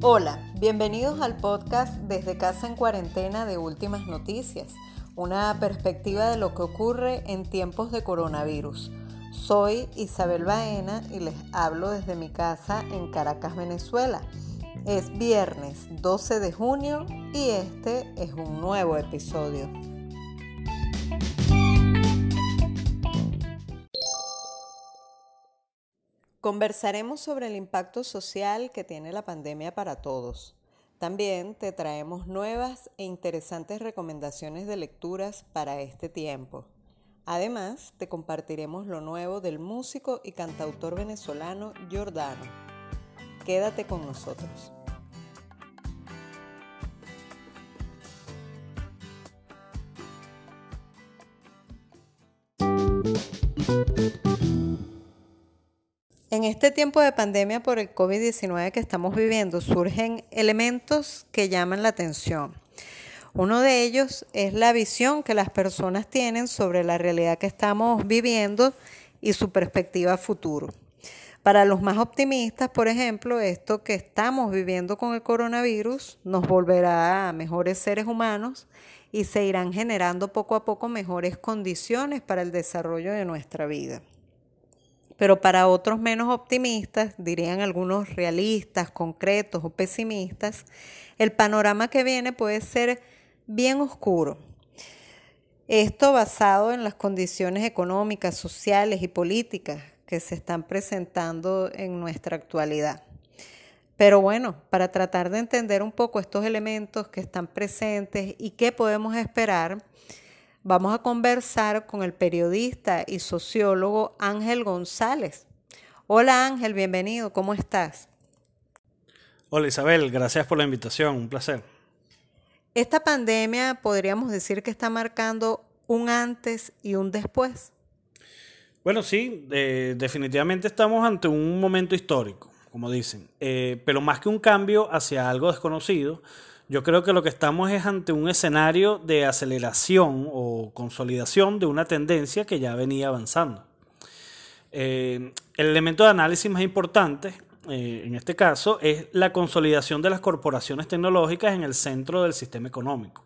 Hola, bienvenidos al podcast Desde Casa en Cuarentena de Últimas Noticias, una perspectiva de lo que ocurre en tiempos de coronavirus. Soy Isabel Baena y les hablo desde mi casa en Caracas, Venezuela. Es viernes 12 de junio y este es un nuevo episodio. Conversaremos sobre el impacto social que tiene la pandemia para todos. También te traemos nuevas e interesantes recomendaciones de lecturas para este tiempo. Además, te compartiremos lo nuevo del músico y cantautor venezolano Giordano. Quédate con nosotros. En este tiempo de pandemia por el COVID-19 que estamos viviendo surgen elementos que llaman la atención. Uno de ellos es la visión que las personas tienen sobre la realidad que estamos viviendo y su perspectiva futuro. Para los más optimistas, por ejemplo, esto que estamos viviendo con el coronavirus nos volverá a mejores seres humanos y se irán generando poco a poco mejores condiciones para el desarrollo de nuestra vida. Pero para otros menos optimistas, dirían algunos realistas, concretos o pesimistas, el panorama que viene puede ser bien oscuro. Esto basado en las condiciones económicas, sociales y políticas que se están presentando en nuestra actualidad. Pero bueno, para tratar de entender un poco estos elementos que están presentes y qué podemos esperar, Vamos a conversar con el periodista y sociólogo Ángel González. Hola Ángel, bienvenido, ¿cómo estás? Hola Isabel, gracias por la invitación, un placer. Esta pandemia podríamos decir que está marcando un antes y un después. Bueno, sí, definitivamente estamos ante un momento histórico, como dicen, eh, pero más que un cambio hacia algo desconocido, yo creo que lo que estamos es ante un escenario de aceleración o consolidación de una tendencia que ya venía avanzando. Eh, el elemento de análisis más importante eh, en este caso es la consolidación de las corporaciones tecnológicas en el centro del sistema económico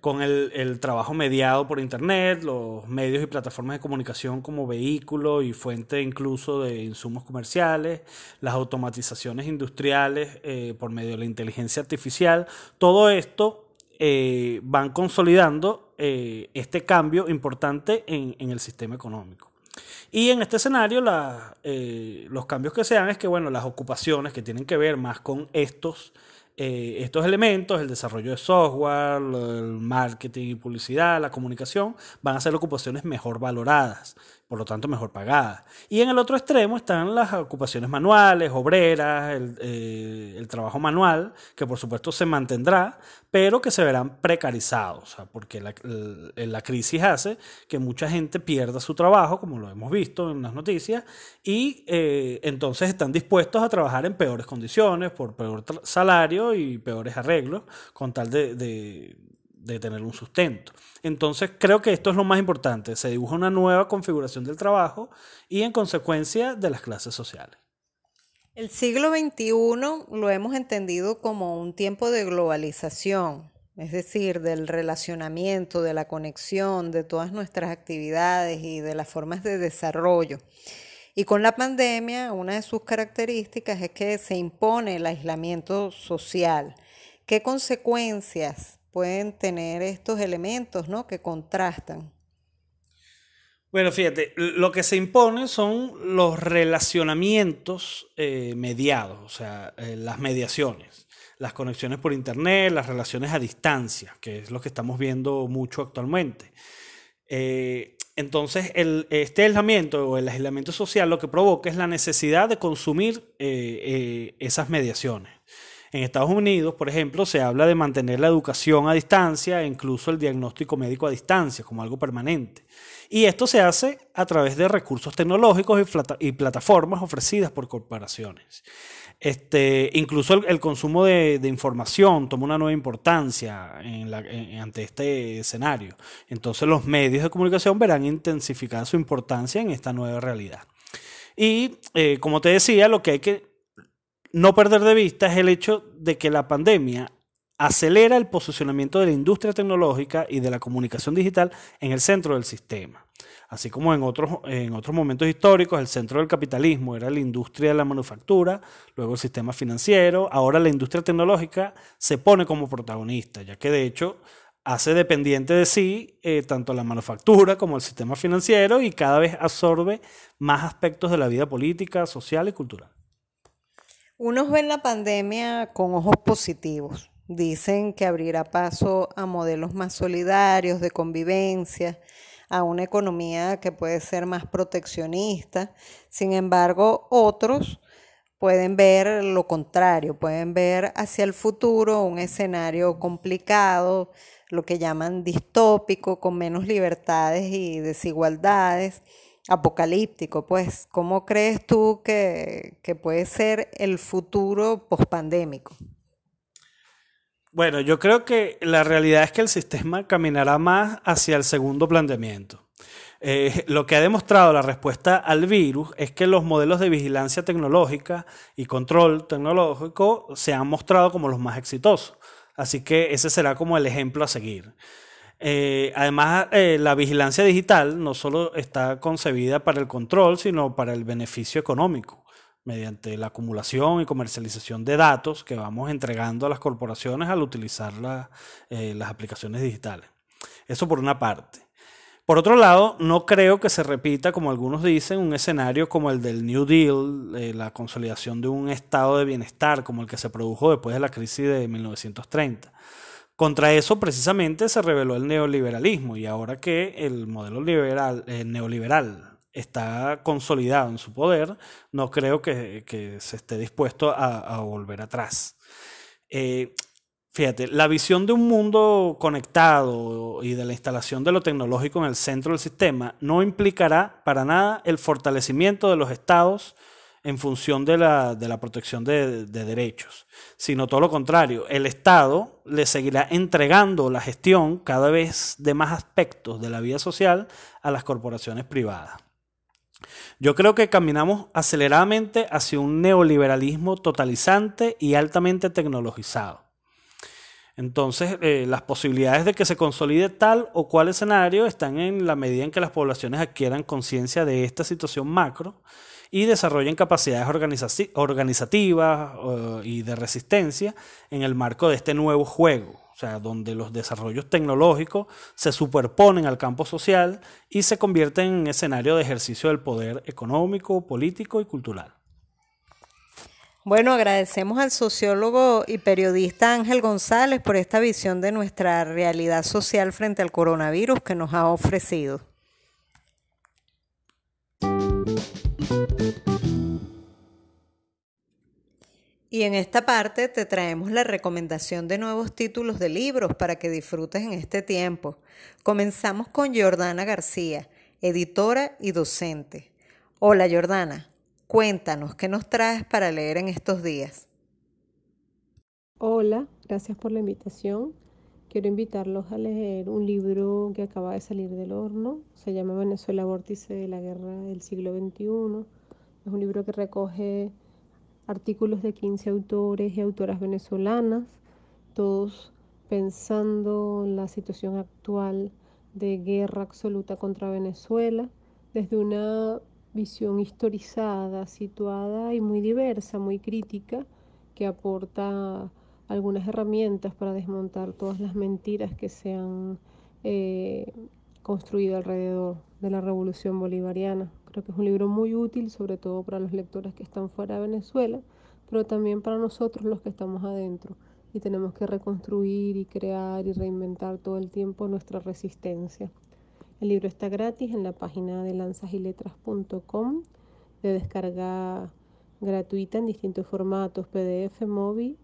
con el, trabajo mediado por Internet, los medios y plataformas de comunicación como vehículo y fuente incluso de insumos comerciales, las automatizaciones industriales eh, por medio de la inteligencia artificial, todo esto eh, van consolidando eh, este cambio importante en, en, el sistema económico. Y en este escenario los cambios que se dan es que bueno, las ocupaciones que tienen que ver más con estos eh, estos elementos, el desarrollo de software, el marketing y publicidad, la comunicación, van a ser ocupaciones mejor valoradas por lo tanto mejor pagada. Y en el otro extremo están las ocupaciones manuales, obreras, el, eh, trabajo manual, que por supuesto se mantendrá, pero que se verán precarizados, porque la, crisis hace que mucha gente pierda su trabajo, como lo hemos visto en las noticias, y eh, entonces están dispuestos a trabajar en peores condiciones, por peor salario y peores arreglos, con tal de tener un sustento. Entonces creo que esto es lo más importante. Se dibuja una nueva configuración del trabajo y en consecuencia de las clases sociales. El siglo XXI lo hemos entendido como un tiempo de globalización, es decir, del relacionamiento, de la conexión, de todas nuestras actividades y de las formas de desarrollo. Y con la pandemia, una de sus características es que se impone el aislamiento social. ¿Qué consecuencias pueden tener estos elementos ¿no? que contrastan. Bueno, fíjate, lo que se impone son los relacionamientos eh, mediados, o sea, eh, las mediaciones, las conexiones por Internet, las relaciones a distancia, que es lo que estamos viendo mucho actualmente. Eh, entonces, el, este aislamiento o el aislamiento social lo que provoca es la necesidad de consumir esas mediaciones. En Estados Unidos, por ejemplo, se habla de mantener la educación a distancia e incluso el diagnóstico médico a distancia como algo permanente. Y esto se hace a través de recursos tecnológicos y, plataformas ofrecidas por corporaciones. Este, incluso el, consumo de, información toma una nueva importancia ante este escenario. Entonces los medios de comunicación verán intensificada su importancia en esta nueva realidad. Y eh, como te decía, lo que hay que no perder de vista es el hecho de que la pandemia acelera el posicionamiento de la industria tecnológica y de la comunicación digital en el centro del sistema. Así como en otros, en otros momentos históricos, el centro del capitalismo era la industria de la manufactura, luego el sistema financiero, ahora la industria tecnológica se pone como protagonista, ya que de hecho hace dependiente de sí eh, tanto la manufactura como el sistema financiero y cada vez absorbe más aspectos de la vida política, social y cultural. Unos ven la pandemia con ojos positivos. Dicen que abrirá paso a modelos más solidarios, de convivencia, a una economía que puede ser más proteccionista. Sin embargo, otros pueden ver lo contrario, pueden ver hacia el futuro un escenario complicado, lo que llaman distópico, con menos libertades y desigualdades apocalíptico, pues, ¿cómo crees tú que, puede ser el futuro pospandémico? Bueno, yo creo que la realidad es que el sistema caminará más hacia el segundo planteamiento. Eh, lo que ha demostrado la respuesta al virus es que los modelos de vigilancia tecnológica y control tecnológico se han mostrado como los más exitosos. Así que ese será como el ejemplo a seguir. Eh, además, eh, la vigilancia digital no solo está concebida para el control, sino para el beneficio económico, mediante la acumulación y comercialización de datos que vamos entregando a las corporaciones al utilizar eh, las aplicaciones digitales. Eso por una parte. Por otro lado, no creo que se repita, como algunos dicen, un escenario como el del New Deal, la consolidación de un estado de bienestar como el que se produjo después de la crisis de 1930 contra eso precisamente se reveló el neoliberalismo y ahora que el modelo liberal, eh, neoliberal está consolidado en su poder, no creo que, se esté dispuesto a, volver atrás. Eh, fíjate, la visión de un mundo conectado y de la instalación de lo tecnológico en el centro del sistema no implicará para nada el fortalecimiento de los estados en función de la, protección de, derechos, sino todo lo contrario, el Estado le seguirá entregando la gestión cada vez de más aspectos de la vida social a las corporaciones privadas. Yo creo que caminamos aceleradamente hacia un neoliberalismo totalizante y altamente tecnologizado. Entonces, eh, las posibilidades de que se consolide tal o cual escenario están en la medida en que las poblaciones adquieran conciencia de esta situación macro y desarrollen capacidades organizativas y de resistencia en el marco de este nuevo juego, o sea, donde los desarrollos tecnológicos se superponen al campo social y se convierten en escenario de ejercicio del poder económico, político y cultural. Bueno, agradecemos al sociólogo y periodista Ángel González por esta visión de nuestra realidad social frente al coronavirus que nos ha ofrecido. Y en esta parte te traemos la recomendación de nuevos títulos de libros para que disfrutes en este tiempo. Comenzamos con Jordana García, editora y docente. Hola Jordana, cuéntanos qué nos traes para leer en estos días. Hola, gracias por la invitación. Quiero invitarlos a leer un libro que acaba de salir del horno. Se llama Venezuela Vórtice de la Guerra del siglo XXI. Es un libro que recoge artículos de 15 autores y autoras venezolanas, todos pensando en la situación actual de guerra absoluta contra Venezuela, desde una visión historizada, situada y muy diversa, muy crítica, que aporta algunas herramientas para desmontar todas las mentiras que se han eh, construido alrededor de la revolución bolivariana. Creo que es un libro muy útil, sobre todo para los lectores que están fuera de Venezuela, pero también para nosotros los que estamos adentro y tenemos que reconstruir y crear y reinventar todo el tiempo nuestra resistencia. El libro está gratis en la página de lanzasyletras.com de descarga gratuita en distintos formatos, PDF, móvil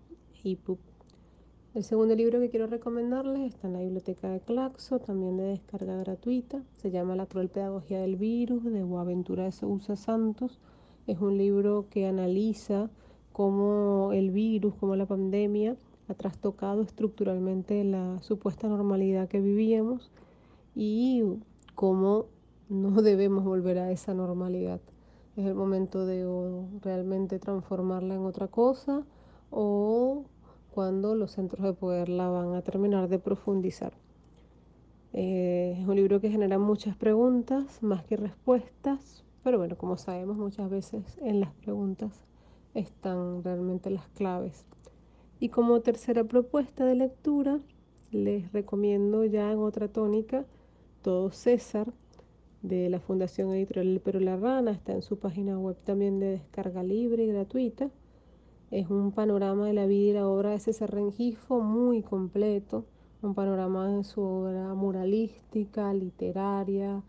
El segundo libro que quiero recomendarles está en la biblioteca de Claxo, también de descarga gratuita. Se llama La cruel pedagogía del virus, de Boaventura de Sousa Santos. Es un libro que analiza cómo el virus, cómo la pandemia ha trastocado estructuralmente la supuesta normalidad que vivíamos y cómo no debemos volver a esa normalidad. Es el momento de realmente transformarla en otra cosa o cuando los centros de poder la van a terminar de profundizar. Eh, es un libro que genera muchas preguntas más que respuestas, pero bueno, como sabemos muchas veces en las preguntas están realmente las claves. Y como tercera propuesta de lectura, les recomiendo ya en otra tónica Todo César de la Fundación Editorial Pero La Rana, está en su página web también de descarga libre y gratuita. Es un panorama de la vida y la obra de César Rengifo muy completo, un panorama de su obra muralística, literaria,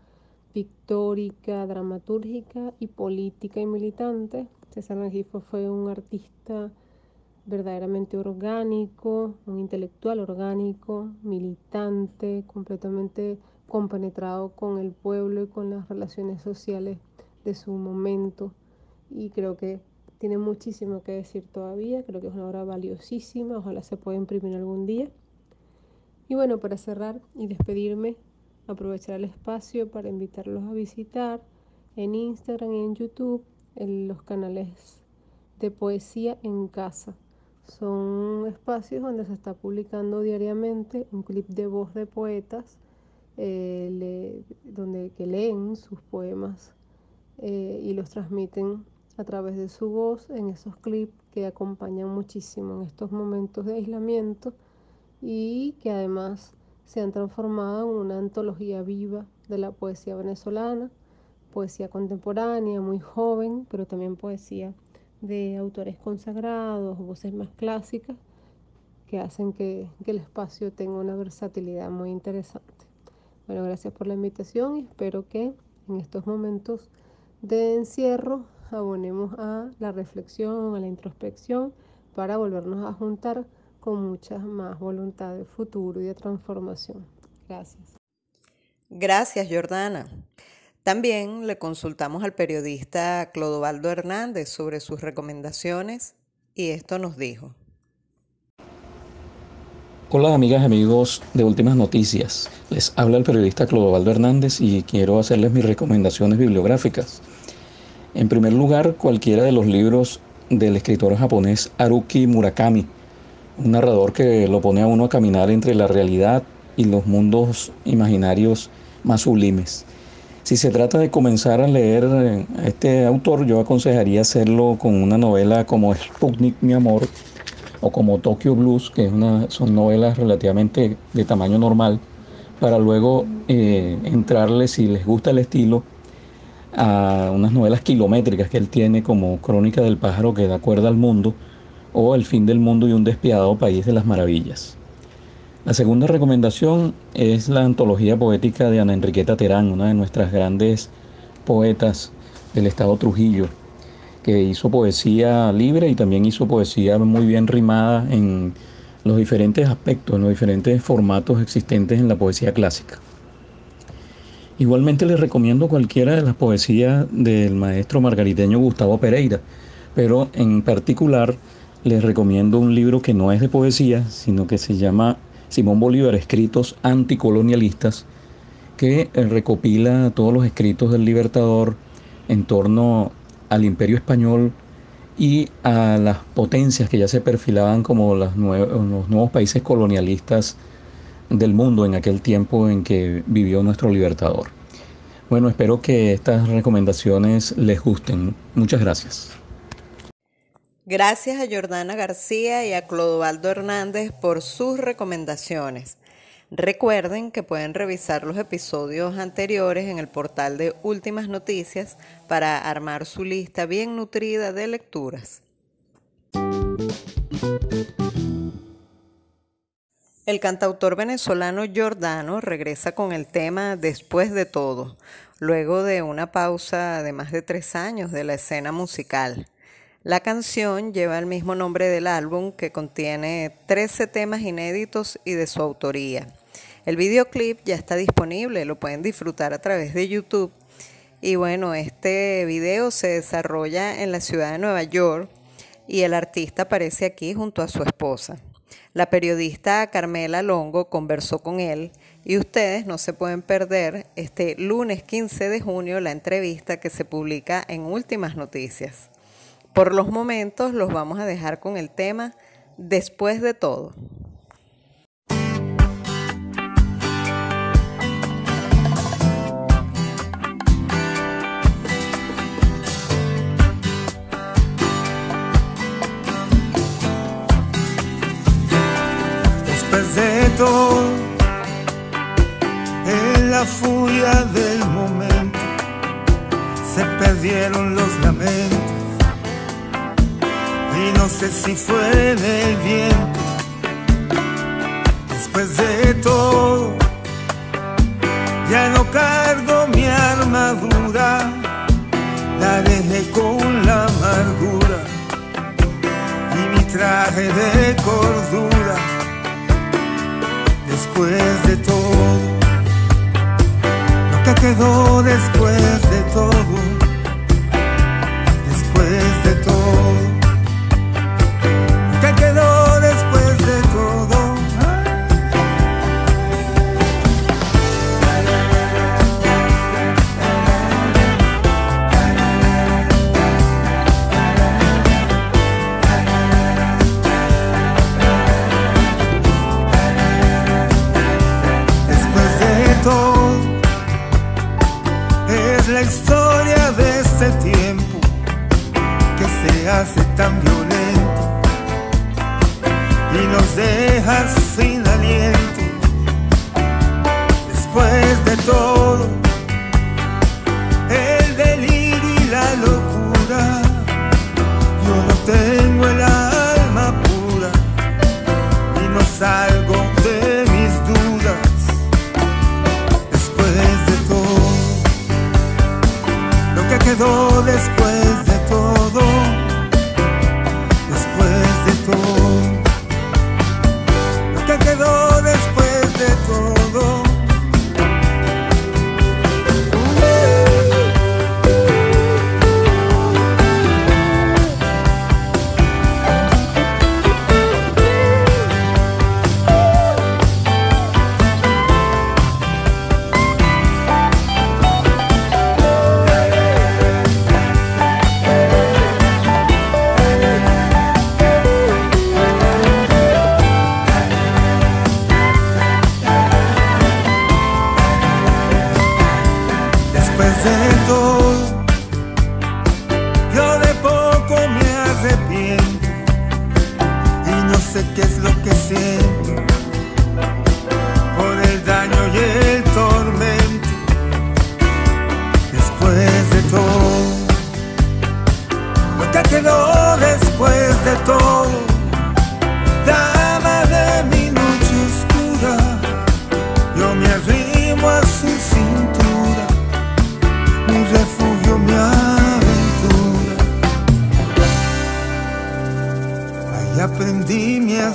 pictórica, dramatúrgica y política y militante. César Rengifo fue un artista verdaderamente orgánico, un intelectual orgánico, militante, completamente compenetrado con el pueblo y con las relaciones sociales de su momento. Y creo que tiene muchísimo que decir todavía, creo que es una obra valiosísima, ojalá se pueda imprimir algún día. Y bueno, para cerrar y despedirme, aprovechar el espacio para invitarlos a visitar en Instagram y en YouTube en los canales de poesía en casa. Son espacios donde se está publicando diariamente un clip de voz de poetas, eh, donde que leen sus poemas eh, y los transmiten a través de su voz en esos clips que acompañan muchísimo en estos momentos de aislamiento y que además se han transformado en una antología viva de la poesía venezolana, poesía contemporánea, muy joven, pero también poesía de autores consagrados, voces más clásicas, que hacen que, el espacio tenga una versatilidad muy interesante. Bueno, gracias por la invitación y espero que en estos momentos de encierro abonemos a la reflexión, a la introspección, para volvernos a juntar con mucha más voluntad de futuro y de transformación. Gracias. Gracias, Jordana. También le consultamos al periodista Clodovaldo Hernández sobre sus recomendaciones y esto nos dijo. Hola amigas y amigos de Últimas Noticias. Les habla el periodista Clodovaldo Hernández y quiero hacerles mis recomendaciones bibliográficas. En primer lugar, cualquiera de los libros del escritor japonés Haruki Murakami, un narrador que lo pone a uno a caminar entre la realidad y los mundos imaginarios más sublimes. Si se trata de comenzar a leer a este autor, yo aconsejaría hacerlo con una novela como Sputnik, mi amor, o como Tokyo Blues, que son novelas relativamente de tamaño normal, para luego eh, entrarle, si les gusta el estilo, a unas novelas kilométricas que él tiene como Crónica del pájaro que da cuerda al mundo o El fin del mundo y un despiadado país de las maravillas. La segunda recomendación es la antología poética de Ana Enriqueta Terán, una de nuestras grandes poetas del estado Trujillo, que hizo poesía libre y también hizo poesía muy bien rimada en los diferentes aspectos, en los diferentes formatos existentes en la poesía clásica. Igualmente les recomiendo cualquiera de las poesías del maestro margariteño Gustavo Pereira, pero en particular les recomiendo un libro que no es de poesía, sino que se llama Simón Bolívar, Escritos Anticolonialistas, que recopila todos los escritos del libertador en torno al imperio español y a las potencias que ya se perfilaban como los nuevos países colonialistas del mundo en aquel tiempo en que vivió nuestro libertador. Bueno, espero que estas recomendaciones les gusten. Muchas gracias. Gracias a Jordana García y a Clodovaldo Hernández por sus recomendaciones. Recuerden que pueden revisar los episodios anteriores en el portal de Últimas Noticias para armar su lista bien nutrida de lecturas. El cantautor venezolano Giordano regresa con el tema Después de todo, luego de una pausa de más de tres años de la escena musical. La canción lleva el mismo nombre del álbum que contiene 13 temas inéditos y de su autoría. El videoclip ya está disponible, lo pueden disfrutar a través de YouTube. Y bueno, este video se desarrolla en la ciudad de Nueva York y el artista aparece aquí junto a su esposa. La periodista Carmela Longo conversó con él y ustedes no se pueden perder este lunes 15 de junio la entrevista que se publica en Últimas Noticias. Por los momentos los vamos a dejar con el tema Después de todo. En la furia del momento, se perdieron los lamentos. Y no sé si fue en el viento. Después de todo, ya no cargo mi armadura, la dejé con la amargura y mi traje de cordura después de todo, lo que quedó después de todo,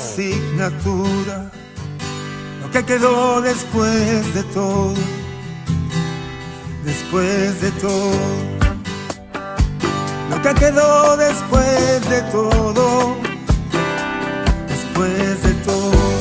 asignatura, lo que quedó después de todo, después de todo, lo que quedó después de todo, después de todo,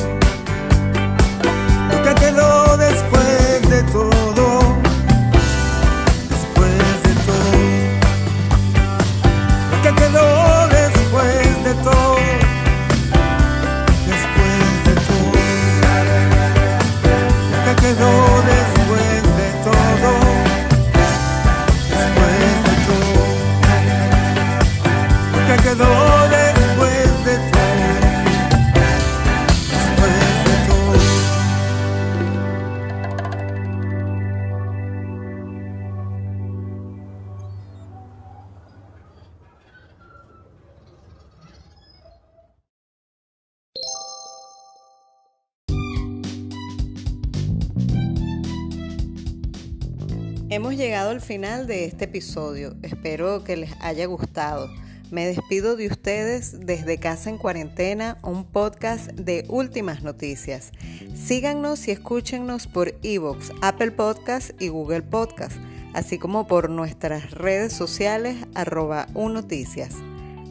Hemos llegado al final de este episodio. Espero que les haya gustado. Me despido de ustedes desde Casa en Cuarentena, un podcast de últimas noticias. Síganos y escúchenos por Evox, Apple Podcast y Google Podcast, así como por nuestras redes sociales arroba unoticias.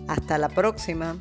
Hasta la próxima.